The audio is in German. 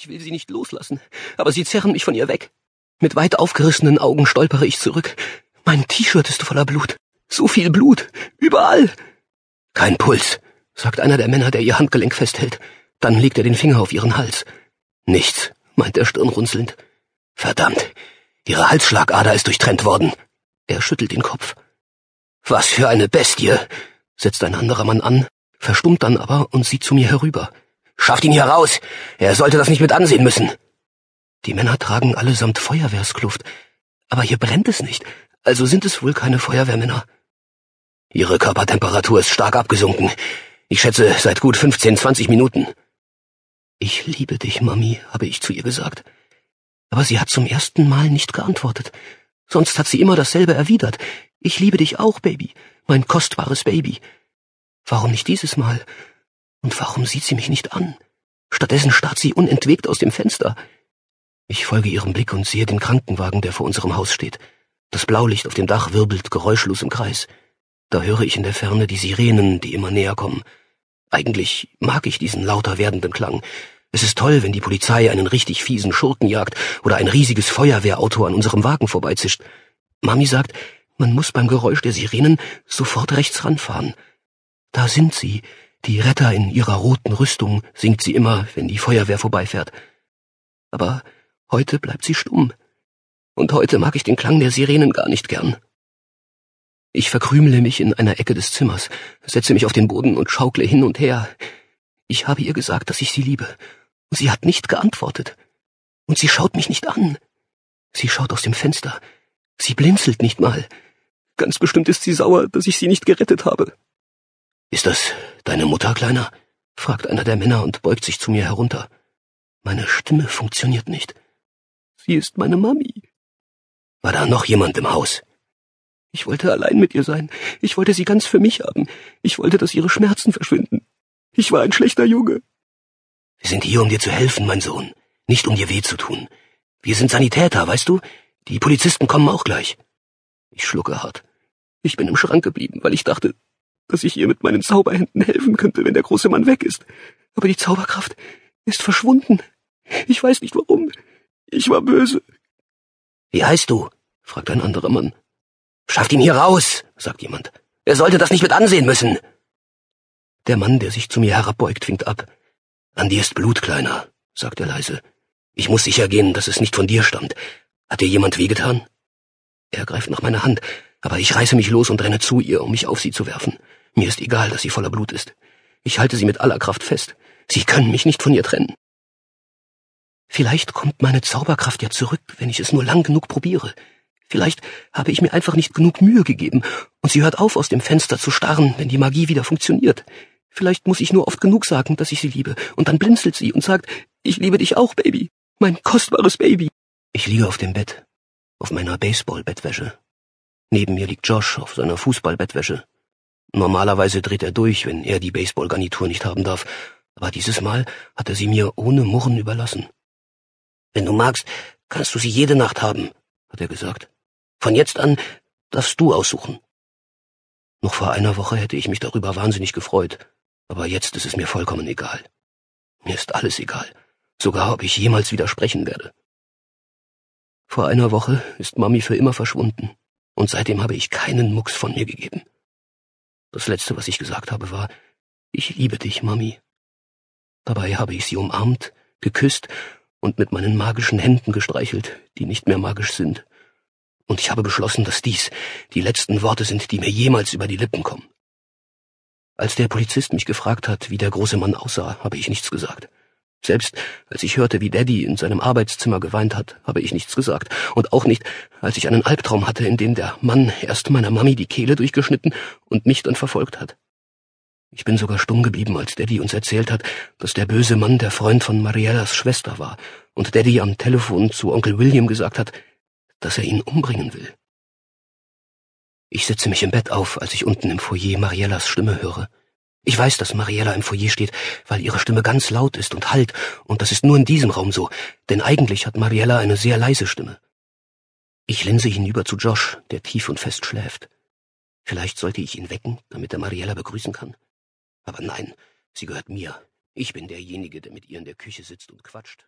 Ich will sie nicht loslassen, aber sie zerren mich von ihr weg. Mit weit aufgerissenen Augen stolpere ich zurück. Mein T-Shirt ist voller Blut. So viel Blut. Überall. Kein Puls, sagt einer der Männer, der ihr Handgelenk festhält. Dann legt er den Finger auf ihren Hals. Nichts, meint er stirnrunzelnd. Verdammt, ihre Halsschlagader ist durchtrennt worden. Er schüttelt den Kopf. Was für eine Bestie, setzt ein anderer Mann an, verstummt dann aber und sieht zu mir herüber. Schafft ihn hier raus! Er sollte das nicht mit ansehen müssen! Die Männer tragen allesamt Feuerwehrskluft, aber hier brennt es nicht, also sind es wohl keine Feuerwehrmänner. Ihre Körpertemperatur ist stark abgesunken. Ich schätze seit gut 15, 20 Minuten. Ich liebe dich, Mami, habe ich zu ihr gesagt. Aber sie hat zum ersten Mal nicht geantwortet. Sonst hat sie immer dasselbe erwidert. Ich liebe dich auch, Baby, mein kostbares Baby. Warum nicht dieses Mal? Und warum sieht sie mich nicht an? Stattdessen starrt sie unentwegt aus dem Fenster. Ich folge ihrem Blick und sehe den Krankenwagen, der vor unserem Haus steht. Das Blaulicht auf dem Dach wirbelt geräuschlos im Kreis. Da höre ich in der Ferne die Sirenen, die immer näher kommen. Eigentlich mag ich diesen lauter werdenden Klang. Es ist toll, wenn die Polizei einen richtig fiesen Schurken jagt oder ein riesiges Feuerwehrauto an unserem Wagen vorbeizischt. Mami sagt, man muss beim Geräusch der Sirenen sofort rechts ranfahren. Da sind sie, die Retter in ihrer roten Rüstung, singt sie immer, wenn die Feuerwehr vorbeifährt. Aber heute bleibt sie stumm. Und heute mag ich den Klang der Sirenen gar nicht gern. Ich verkrümele mich in einer Ecke des Zimmers, setze mich auf den Boden und schaukle hin und her. Ich habe ihr gesagt, dass ich sie liebe, und sie hat nicht geantwortet. Und sie schaut mich nicht an. Sie schaut aus dem Fenster. Sie blinzelt nicht mal. Ganz bestimmt ist sie sauer, dass ich sie nicht gerettet habe. Ist das deine Mutter, Kleiner? fragt einer der Männer und beugt sich zu mir herunter. Meine Stimme funktioniert nicht. Sie ist meine Mami. War da noch jemand im Haus? Ich wollte allein mit ihr sein. Ich wollte sie ganz für mich haben. Ich wollte, dass ihre Schmerzen verschwinden. Ich war ein schlechter Junge. Wir sind hier, um dir zu helfen, mein Sohn, nicht um dir weh zu tun. Wir sind Sanitäter, weißt du? Die Polizisten kommen auch gleich. Ich schlucke hart. Ich bin im Schrank geblieben, weil ich dachte, dass ich ihr mit meinen Zauberhänden helfen könnte, wenn der große Mann weg ist. Aber die Zauberkraft ist verschwunden. Ich weiß nicht warum. Ich war böse. Wie heißt du? fragt ein anderer Mann. Schafft ihn hier raus, sagt jemand. Er sollte das nicht mit ansehen müssen. Der Mann, der sich zu mir herabbeugt, winkt ab. An dir ist Blut, Kleiner, sagt er leise. Ich muss sicher gehen, dass es nicht von dir stammt. Hat dir jemand wehgetan? Er greift nach meiner Hand, aber ich reiße mich los und renne zu ihr, um mich auf sie zu werfen. Mir ist egal, dass sie voller Blut ist. Ich halte sie mit aller Kraft fest. Sie können mich nicht von ihr trennen. Vielleicht kommt meine Zauberkraft ja zurück, wenn ich es nur lang genug probiere. Vielleicht habe ich mir einfach nicht genug Mühe gegeben und sie hört auf, aus dem Fenster zu starren, wenn die Magie wieder funktioniert. Vielleicht muss ich nur oft genug sagen, dass ich sie liebe, und dann blinzelt sie und sagt, ich liebe dich auch, Baby, mein kostbares Baby. Ich liege auf dem Bett, auf meiner Baseballbettwäsche. Neben mir liegt Josh auf seiner Fußballbettwäsche. Normalerweise dreht er durch, wenn er die Baseballgarnitur nicht haben darf, aber dieses Mal hat er sie mir ohne Murren überlassen. Wenn du magst, kannst du sie jede Nacht haben, hat er gesagt. Von jetzt an darfst du aussuchen. Noch vor einer Woche hätte ich mich darüber wahnsinnig gefreut, aber jetzt ist es mir vollkommen egal. Mir ist alles egal, sogar ob ich jemals widersprechen werde. Vor einer Woche ist Mami für immer verschwunden, und seitdem habe ich keinen Mucks von mir gegeben. Das Letzte, was ich gesagt habe, war, ich liebe dich, Mami. Dabei habe ich sie umarmt, geküsst und mit meinen magischen Händen gestreichelt, die nicht mehr magisch sind und ich habe beschlossen, dass dies die letzten Worte sind, die mir jemals über die Lippen kommen. Als der Polizist mich gefragt hat, wie der große Mann aussah, habe ich nichts gesagt. Selbst als ich hörte, wie Daddy in seinem Arbeitszimmer geweint hat, habe ich nichts gesagt. Und auch nicht, als ich einen Albtraum hatte, in dem der Mann erst meiner Mami die Kehle durchgeschnitten und mich dann verfolgt hat. Ich bin sogar stumm geblieben, als Daddy uns erzählt hat, dass der böse Mann der Freund von Mariellas Schwester war und Daddy am Telefon zu Onkel William gesagt hat, dass er ihn umbringen will. Ich setze mich im Bett auf, als ich unten im Foyer Mariellas Stimme höre. Ich weiß, dass Mariella im Foyer steht, weil ihre Stimme ganz laut ist und hallt, und das ist nur in diesem Raum so, denn eigentlich hat Mariella eine sehr leise Stimme. Ich linse hinüber zu Josh, der tief und fest schläft. Vielleicht sollte ich ihn wecken, damit er Mariella begrüßen kann. Aber nein, sie gehört mir. Ich bin derjenige, der mit ihr in der Küche sitzt und quatscht.